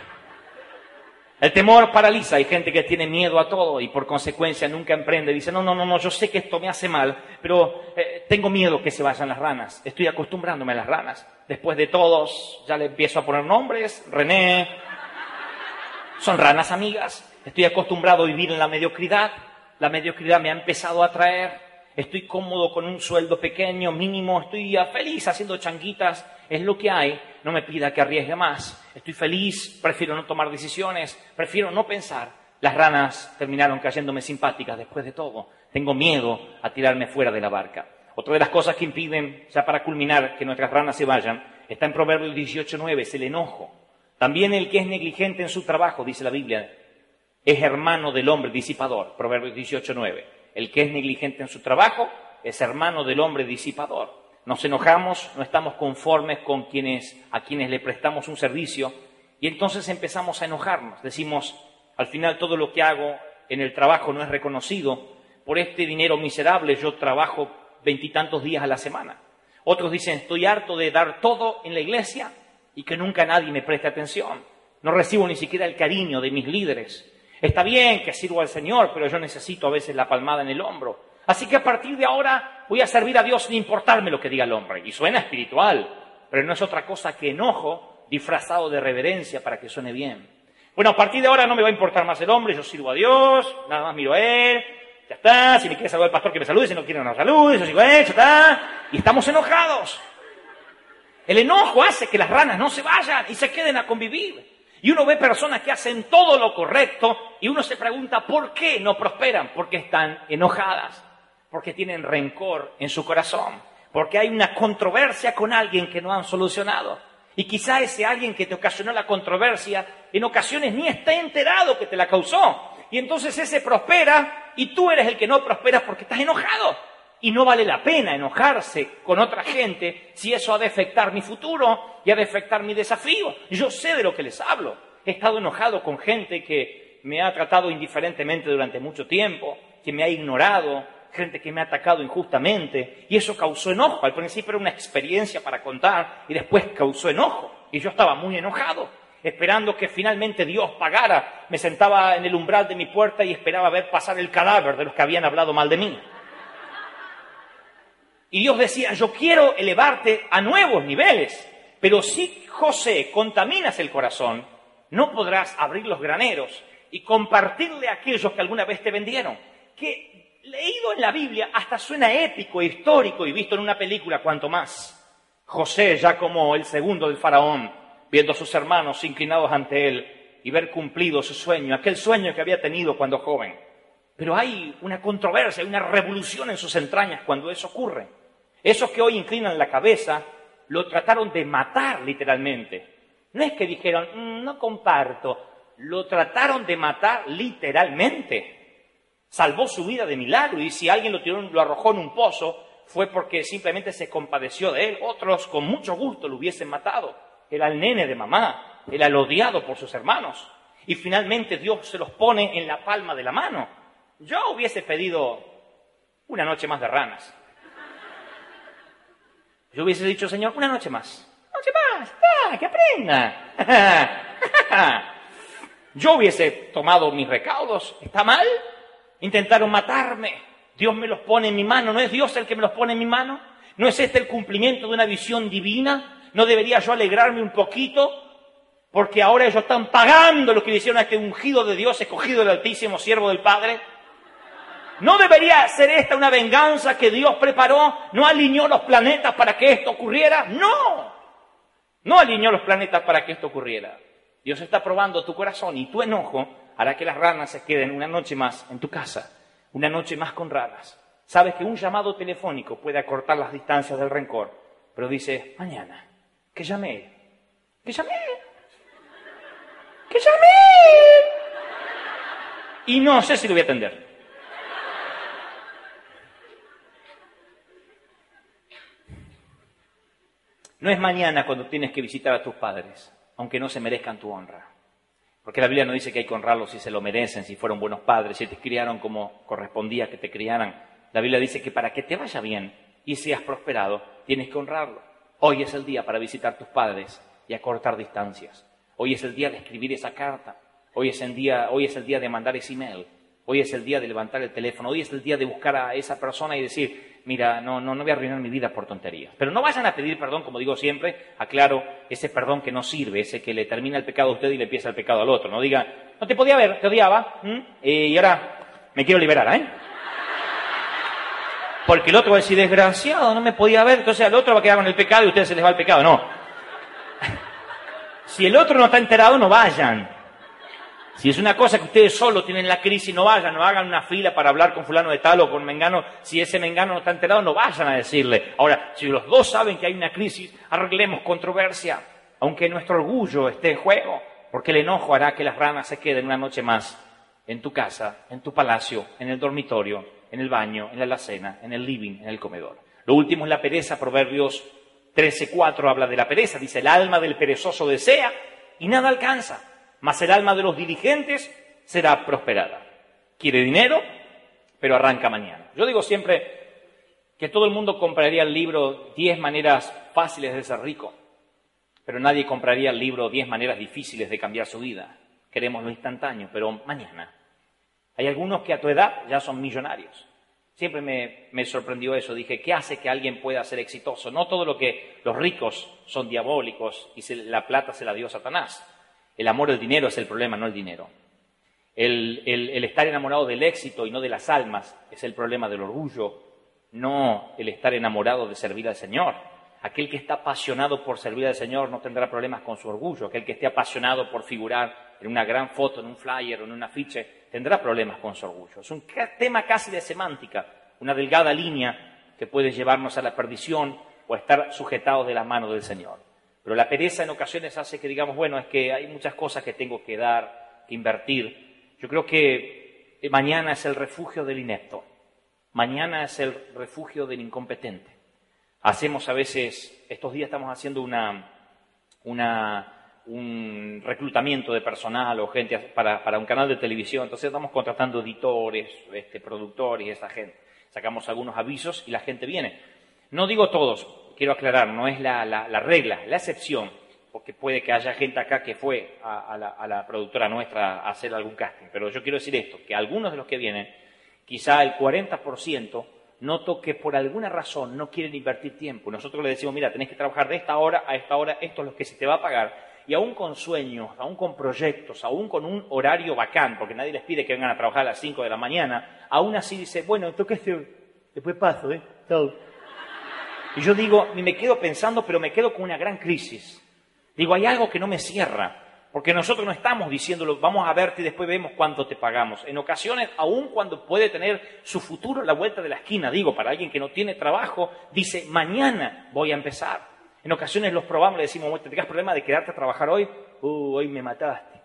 El temor paraliza. Hay gente que tiene miedo a todo y por consecuencia nunca emprende. Dice, no, no, no, no, yo sé que esto me hace mal, pero eh, tengo miedo que se vayan las ranas. Estoy acostumbrándome a las ranas. Después de todos, ya le empiezo a poner nombres. René. Son ranas amigas. Estoy acostumbrado a vivir en la mediocridad. La mediocridad me ha empezado a atraer. estoy cómodo con un sueldo pequeño, mínimo, estoy feliz haciendo changuitas, es lo que hay, no me pida que arriesgue más, estoy feliz, prefiero no tomar decisiones, prefiero no pensar. Las ranas terminaron cayéndome simpáticas después de todo. Tengo miedo a tirarme fuera de la barca. Otra de las cosas que impiden, ya para culminar, que nuestras ranas se vayan, está en Proverbios 18.9, es el enojo. También el que es negligente en su trabajo, dice la Biblia, es hermano del hombre disipador. Proverbios 18.9. El que es negligente en su trabajo es hermano del hombre disipador. Nos enojamos, no estamos conformes con quienes, a quienes le prestamos un servicio y entonces empezamos a enojarnos. Decimos, al final todo lo que hago en el trabajo no es reconocido. Por este dinero miserable yo trabajo veintitantos días a la semana. Otros dicen, estoy harto de dar todo en la iglesia y que nunca nadie me preste atención. No recibo ni siquiera el cariño de mis líderes. Está bien que sirvo al Señor, pero yo necesito a veces la palmada en el hombro. Así que a partir de ahora voy a servir a Dios sin importarme lo que diga el hombre. Y suena espiritual, pero no es otra cosa que enojo disfrazado de reverencia para que suene bien. Bueno, a partir de ahora no me va a importar más el hombre, yo sirvo a Dios, nada más miro a Él, ya está, si me quiere saludar el pastor que me salude, si no quiere no salude, yo sigo a ya está. Y estamos enojados. El enojo hace que las ranas no se vayan y se queden a convivir. Y uno ve personas que hacen todo lo correcto y uno se pregunta por qué no prosperan, porque están enojadas, porque tienen rencor en su corazón, porque hay una controversia con alguien que no han solucionado. Y quizá ese alguien que te ocasionó la controversia en ocasiones ni está enterado que te la causó. Y entonces ese prospera y tú eres el que no prospera porque estás enojado. Y no vale la pena enojarse con otra gente si eso ha de afectar mi futuro y ha de afectar mi desafío. Yo sé de lo que les hablo. He estado enojado con gente que me ha tratado indiferentemente durante mucho tiempo, que me ha ignorado, gente que me ha atacado injustamente, y eso causó enojo. Al principio era una experiencia para contar y después causó enojo. Y yo estaba muy enojado, esperando que finalmente Dios pagara. Me sentaba en el umbral de mi puerta y esperaba ver pasar el cadáver de los que habían hablado mal de mí. Y Dios decía, yo quiero elevarte a nuevos niveles, pero si José contaminas el corazón, no podrás abrir los graneros y compartirle a aquellos que alguna vez te vendieron. Que leído en la Biblia hasta suena épico, histórico y visto en una película, cuanto más. José, ya como el segundo del faraón, viendo a sus hermanos inclinados ante él y ver cumplido su sueño, aquel sueño que había tenido cuando joven. Pero hay una controversia, hay una revolución en sus entrañas cuando eso ocurre. Esos que hoy inclinan la cabeza lo trataron de matar literalmente. No es que dijeron, mm, no comparto, lo trataron de matar literalmente. Salvó su vida de milagro y si alguien lo, tiró, lo arrojó en un pozo fue porque simplemente se compadeció de él. Otros con mucho gusto lo hubiesen matado. Era el nene de mamá, era el odiado por sus hermanos. Y finalmente Dios se los pone en la palma de la mano. Yo hubiese pedido una noche más de ranas. Yo hubiese dicho, Señor, una noche más. Noche más, que aprenda. Yo hubiese tomado mis recaudos. ¿Está mal? Intentaron matarme. Dios me los pone en mi mano. ¿No es Dios el que me los pone en mi mano? ¿No es este el cumplimiento de una visión divina? ¿No debería yo alegrarme un poquito? Porque ahora ellos están pagando lo que le hicieron a este ungido de Dios, escogido del Altísimo, siervo del Padre. ¿No debería ser esta una venganza que Dios preparó? ¿No alineó los planetas para que esto ocurriera? No. No alineó los planetas para que esto ocurriera. Dios está probando tu corazón y tu enojo hará que las ranas se queden una noche más en tu casa, una noche más con ranas. Sabes que un llamado telefónico puede acortar las distancias del rencor, pero dice, mañana, que llamé, que llamé, que llamé. Y no sé si lo voy a atender. No es mañana cuando tienes que visitar a tus padres, aunque no se merezcan tu honra. Porque la Biblia no dice que hay que honrarlos si se lo merecen, si fueron buenos padres, si te criaron como correspondía que te criaran. La Biblia dice que para que te vaya bien y seas prosperado, tienes que honrarlo. Hoy es el día para visitar tus padres y acortar distancias. Hoy es el día de escribir esa carta. Hoy es el día, hoy es el día de mandar ese email. Hoy es el día de levantar el teléfono. Hoy es el día de buscar a esa persona y decir, mira, no, no, no voy a arruinar mi vida por tonterías. Pero no vayan a pedir perdón, como digo siempre, aclaro, ese perdón que no sirve, ese que le termina el pecado a usted y le empieza el pecado al otro. No diga, no te podía ver, te odiaba, eh, y ahora me quiero liberar, ¿eh? Porque el otro va a decir, desgraciado, no me podía ver, entonces al otro va a quedar con el pecado y a se les va el pecado. No. Si el otro no está enterado, no vayan. Si es una cosa que ustedes solo tienen la crisis, no vayan, no hagan una fila para hablar con fulano de tal o con Mengano. Si ese Mengano no está enterado, no vayan a decirle. Ahora, si los dos saben que hay una crisis, arreglemos controversia, aunque nuestro orgullo esté en juego, porque el enojo hará que las ranas se queden una noche más en tu casa, en tu palacio, en el dormitorio, en el baño, en la alacena, en el living, en el comedor. Lo último es la pereza, Proverbios 13.4 habla de la pereza, dice, el alma del perezoso desea y nada alcanza mas el alma de los dirigentes será prosperada. Quiere dinero, pero arranca mañana. Yo digo siempre que todo el mundo compraría el libro 10 maneras fáciles de ser rico, pero nadie compraría el libro 10 maneras difíciles de cambiar su vida. Queremos lo instantáneo, pero mañana. Hay algunos que a tu edad ya son millonarios. Siempre me, me, sorprendió eso. Dije, ¿qué hace que alguien pueda ser exitoso? No todo lo que los ricos son diabólicos y la plata se la dio Satanás. El amor al dinero es el problema, no el dinero. El, estar enamorado del éxito y no de las almas es el problema del orgullo, no el estar enamorado de servir al Señor. Aquel que está apasionado por servir al Señor no tendrá problemas con su orgullo. Aquel que esté apasionado por figurar en una gran foto, en un flyer o en un afiche, tendrá problemas con su orgullo. Es un tema casi de semántica, una delgada línea que puede llevarnos a la perdición o a estar sujetados de la mano del Señor. Pero la pereza en ocasiones hace que digamos, bueno, es que hay muchas cosas que tengo que dar, que invertir. Yo creo que mañana es el refugio del inepto. Mañana es el refugio del incompetente. Hacemos a veces, estos días estamos haciendo una, un reclutamiento de personal o gente para, un canal de televisión. Entonces estamos contratando editores, este, productores y esa gente. Sacamos algunos avisos y la gente viene. No digo todos, quiero aclarar, no es la, regla, la excepción, porque puede que haya gente acá que fue a, la, productora nuestra a hacer algún casting, pero yo quiero decir esto, que algunos de los que vienen, quizá el 40%, noto que por alguna razón no quieren invertir tiempo. Nosotros le decimos, mira, tenés que trabajar de esta hora a esta hora, esto es lo que se te va a pagar. Y aún con sueños, aún con proyectos, aún con un horario bacán, porque nadie les pide que vengan a trabajar a las 5 de la mañana, aún así dice, bueno, toque después paso, ¿eh? Y yo digo, y me quedo pensando, pero me quedo con una gran crisis. Digo, hay algo que no me cierra, porque nosotros no estamos diciéndolo, vamos a verte y después vemos cuánto te pagamos. En ocasiones, aun cuando puede tener su futuro la vuelta de la esquina, digo, para alguien que no tiene trabajo, dice, mañana voy a empezar. En ocasiones los probamos, le decimos, ¿te tengas problema de quedarte a trabajar hoy? Uh, hoy me mataste.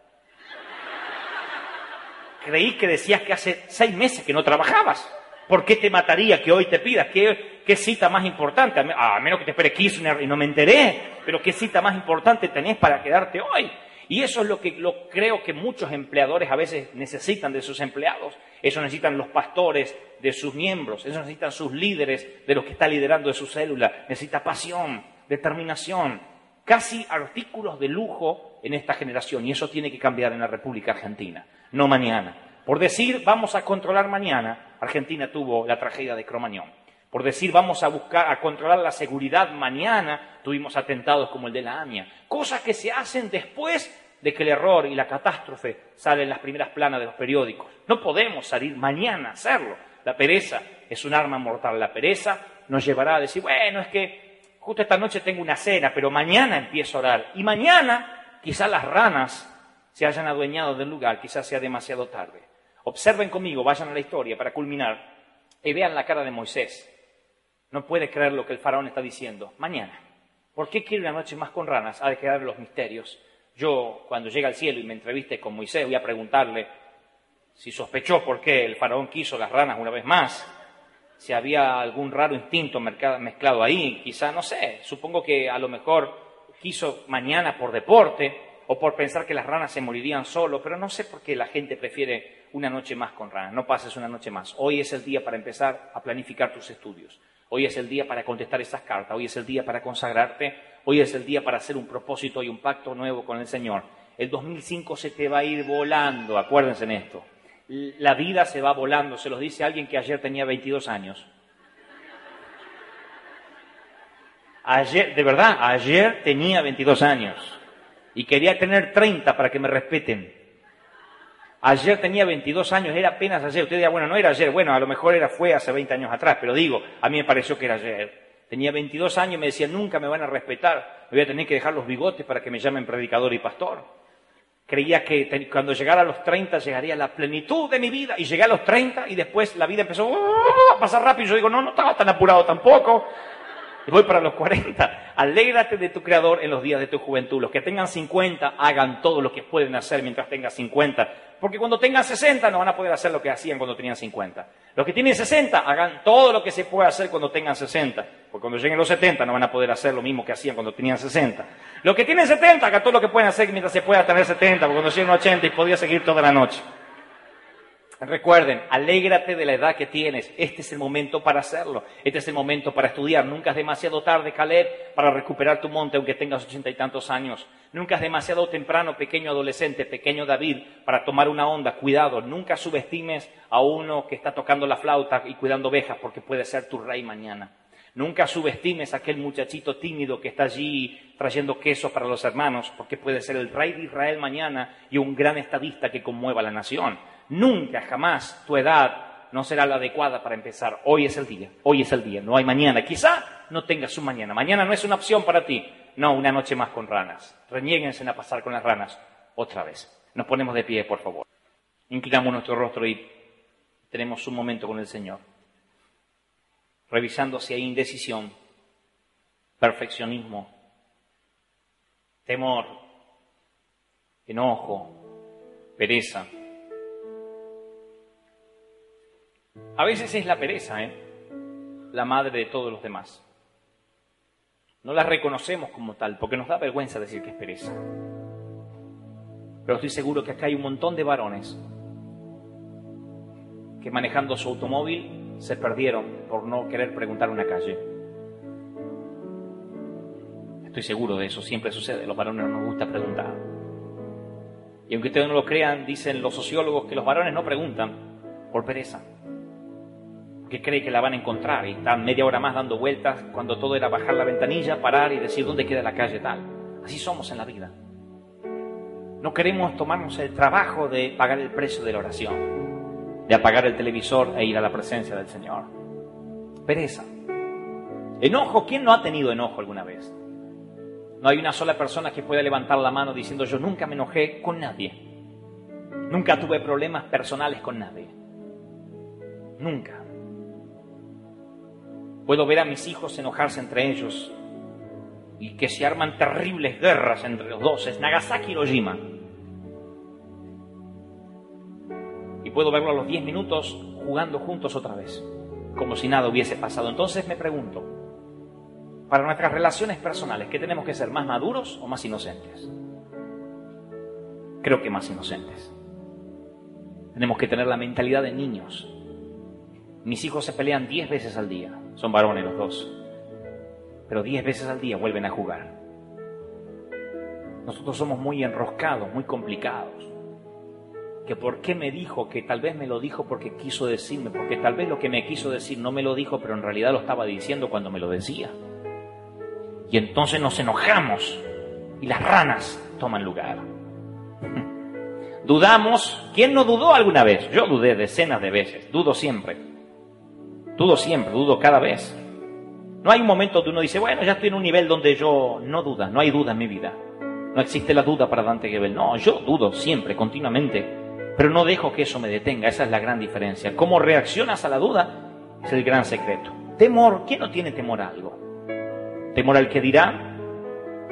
Creí que decías que hace seis meses que no trabajabas. ¿Por qué te mataría que hoy te pidas? ¿Qué, cita más importante? A menos que te espere Kirchner y no me enteré, pero ¿qué cita más importante tenés para quedarte hoy? Y eso es lo que lo creo que muchos empleadores a veces necesitan de sus empleados. Eso necesitan los pastores de sus miembros, eso necesitan sus líderes de los que está liderando de su célula. Necesita pasión, determinación, casi artículos de lujo en esta generación. Y eso tiene que cambiar en la República Argentina, no mañana. Por decir, vamos a controlar mañana, Argentina tuvo la tragedia de Cromañón. Por decir, vamos a buscar, a controlar la seguridad mañana, tuvimos atentados como el de la AMIA. Cosas que se hacen después de que el error y la catástrofe salen en las primeras planas de los periódicos. No podemos salir mañana a hacerlo. La pereza es un arma mortal. La pereza nos llevará a decir, bueno, es que justo esta noche tengo una cena, pero mañana empiezo a orar. Y mañana quizás las ranas se hayan adueñado del lugar, quizás sea demasiado tarde. Observen conmigo, vayan a la historia para culminar y vean la cara de Moisés. No puede creer lo que el faraón está diciendo. Mañana. ¿Por qué quiere una noche más con ranas? Ha de quedar los misterios. Yo, cuando llegue al cielo y me entreviste con Moisés, voy a preguntarle si sospechó por qué el faraón quiso las ranas una vez más, si había algún raro instinto mezclado ahí, quizá, no sé, supongo que a lo mejor quiso mañana por deporte o por pensar que las ranas se morirían solo, pero no sé por qué la gente prefiere una noche más con Rana, no pases una noche más. Hoy es el día para empezar a planificar tus estudios. Hoy es el día para contestar esas cartas, hoy es el día para consagrarte, hoy es el día para hacer un propósito y un pacto nuevo con el Señor. El 2005 se te va a ir volando, acuérdense en esto. La vida se va volando, se los dice alguien que ayer tenía 22 años. Ayer, de verdad, ayer tenía 22 años y quería tener 30 para que me respeten. Ayer tenía 22 años, era apenas ayer. Usted dirá, bueno, no era ayer, bueno, a lo mejor era, fue hace 20 años atrás, pero digo, a mí me pareció que era ayer. Tenía 22 años y me decía, nunca me van a respetar, me voy a tener que dejar los bigotes para que me llamen predicador y pastor. Creía que cuando llegara a los 30 llegaría la plenitud de mi vida y llegué a los 30 y después la vida empezó a pasar rápido yo digo, no, no estaba tan apurado tampoco. Voy para los 40. Alégrate de tu Creador en los días de tu juventud. Los que tengan 50 hagan todo lo que pueden hacer mientras tengan 50. Porque cuando tengan 60 no van a poder hacer lo que hacían cuando tenían 50. Los que tienen 60 hagan todo lo que se puede hacer cuando tengan 60. Porque cuando lleguen los 70 no van a poder hacer lo mismo que hacían cuando tenían 60. Los que tienen 70 hagan todo lo que pueden hacer mientras se pueda tener 70. Porque cuando lleguen 80 y podía seguir toda la noche. Recuerden, alégrate de la edad que tienes. Este es el momento para hacerlo. Este es el momento para estudiar. Nunca es demasiado tarde, Caleb, para recuperar tu monte aunque tengas ochenta y tantos años. Nunca es demasiado temprano, pequeño adolescente, pequeño David, para tomar una onda. Cuidado, nunca subestimes a uno que está tocando la flauta y cuidando ovejas porque puede ser tu rey mañana. Nunca subestimes a aquel muchachito tímido que está allí trayendo queso para los hermanos porque puede ser el rey de Israel mañana y un gran estadista que conmueva a la nación. Nunca, jamás tu edad no será la adecuada para empezar. Hoy es el día, hoy es el día, no hay mañana. Quizá no tengas un mañana. Mañana no es una opción para ti. No, una noche más con ranas. Renieguense a pasar con las ranas otra vez. Nos ponemos de pie, por favor. Inclinamos nuestro rostro y tenemos un momento con el Señor. Revisando si hay indecisión, perfeccionismo, temor, enojo, pereza A veces es la pereza, ¿eh? la madre de todos los demás. No la reconocemos como tal, porque nos da vergüenza decir que es pereza. Pero estoy seguro que acá hay un montón de varones que manejando su automóvil se perdieron por no querer preguntar una calle. Estoy seguro de eso, siempre sucede, los varones no nos gusta preguntar. Y aunque ustedes no lo crean, dicen los sociólogos que los varones no preguntan por pereza que cree que la van a encontrar y está media hora más dando vueltas cuando todo era bajar la ventanilla, parar y decir dónde queda la calle tal. Así somos en la vida. No queremos tomarnos el trabajo de pagar el precio de la oración, de apagar el televisor e ir a la presencia del Señor. Pereza. Enojo, ¿quién no ha tenido enojo alguna vez? No hay una sola persona que pueda levantar la mano diciendo yo nunca me enojé con nadie. Nunca tuve problemas personales con nadie. Nunca. Puedo ver a mis hijos enojarse entre ellos y que se arman terribles guerras entre los dos. Es Nagasaki y Hiroshima. Y puedo verlo a los 10 minutos jugando juntos otra vez, como si nada hubiese pasado. Entonces me pregunto, para nuestras relaciones personales, ¿qué tenemos que ser? ¿Más maduros o más inocentes? Creo que más inocentes. Tenemos que tener la mentalidad de niños. Mis hijos se pelean 10 veces al día. Son varones los dos. Pero diez veces al día vuelven a jugar. Nosotros somos muy enroscados, muy complicados. Que por qué me dijo, que tal vez me lo dijo porque quiso decirme, porque tal vez lo que me quiso decir no me lo dijo, pero en realidad lo estaba diciendo cuando me lo decía. Y entonces nos enojamos y las ranas toman lugar. Dudamos. ¿Quién no dudó alguna vez? Yo dudé decenas de veces, dudo siempre. Dudo siempre, dudo cada vez. No hay un momento donde uno dice, bueno, ya estoy en un nivel donde yo no duda, no hay duda en mi vida. No existe la duda para Dante Gebel. No, yo dudo siempre, continuamente, pero no dejo que eso me detenga. Esa es la gran diferencia. Cómo reaccionas a la duda es el gran secreto. Temor, ¿quién no tiene temor a algo? Temor al que dirá,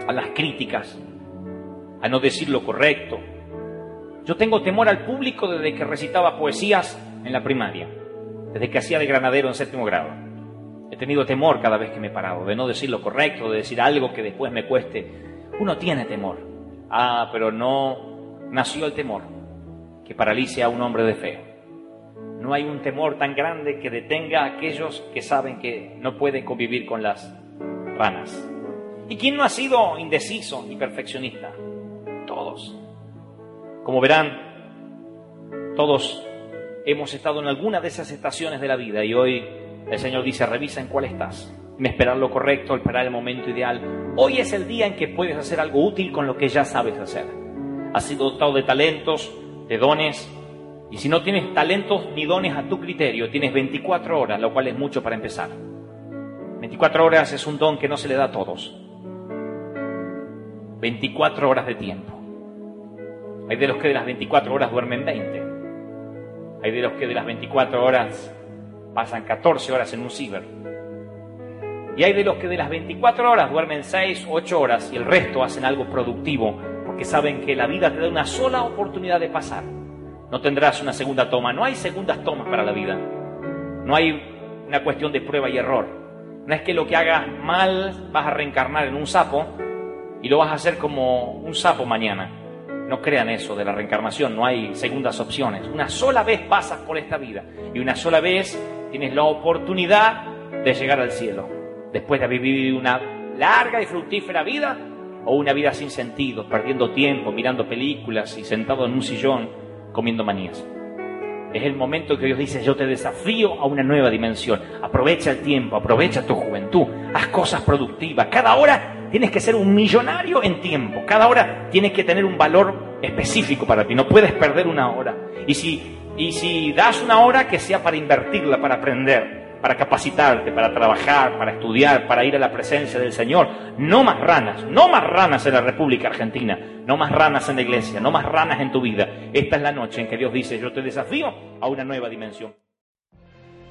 a las críticas, a no decir lo correcto. Yo tengo temor al público desde que recitaba poesías en la primaria desde que hacía de granadero en séptimo grado. He tenido temor cada vez que me he parado, de no decir lo correcto, de decir algo que después me cueste. Uno tiene temor. Ah, pero no nació el temor que paralice a un hombre de fe. No hay un temor tan grande que detenga a aquellos que saben que no pueden convivir con las ranas. ¿Y quién no ha sido indeciso y perfeccionista? Todos. Como verán, todos hemos estado en alguna de esas estaciones de la vida y hoy el Señor dice, revisa en cuál estás. Esperar lo correcto, esperar el momento ideal. Hoy es el día en que puedes hacer algo útil con lo que ya sabes hacer. Has sido dotado de talentos, de dones, Y si no tienes talentos ni dones a tu criterio, tienes 24 horas, lo cual es mucho para empezar. 24 horas es un don que no se le da a todos. 24 horas de tiempo. Hay de los que de las 24 horas duermen 20. Hay de los que de las 24 horas pasan 14 horas en un ciber. Y hay de los que de las 24 horas duermen 6, 8 horas y el resto hacen algo productivo porque saben que la vida te da una sola oportunidad de pasar. No tendrás una segunda toma. No hay segundas tomas para la vida. No hay una cuestión de prueba y error. No es que lo que hagas mal vas a reencarnar en un sapo y lo vas a hacer como un sapo mañana. No crean eso de la reencarnación, no hay segundas opciones. Una sola vez pasas por esta vida y una sola vez tienes la oportunidad de llegar al cielo. Después de haber vivido una larga y fructífera vida o una vida sin sentido, perdiendo tiempo, mirando películas y sentado en un sillón comiendo manías. Es el momento que Dios dice, yo te desafío a una nueva dimensión. Aprovecha el tiempo, aprovecha tu juventud, haz cosas productivas. Cada hora tienes que ser un millonario en tiempo. Cada hora tienes que tener un valor específico para ti. No puedes perder una hora. Y si, y si das una hora, que sea para invertirla, para aprender para capacitarte, para trabajar, para estudiar, para ir a la presencia del Señor. No más ranas, no más ranas en la República Argentina, no más ranas en la iglesia, no más ranas en tu vida. Esta es la noche en que Dios dice, yo te desafío a una nueva dimensión.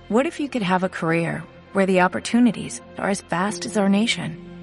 What if you could have a career where the opportunities are as vast as our nation,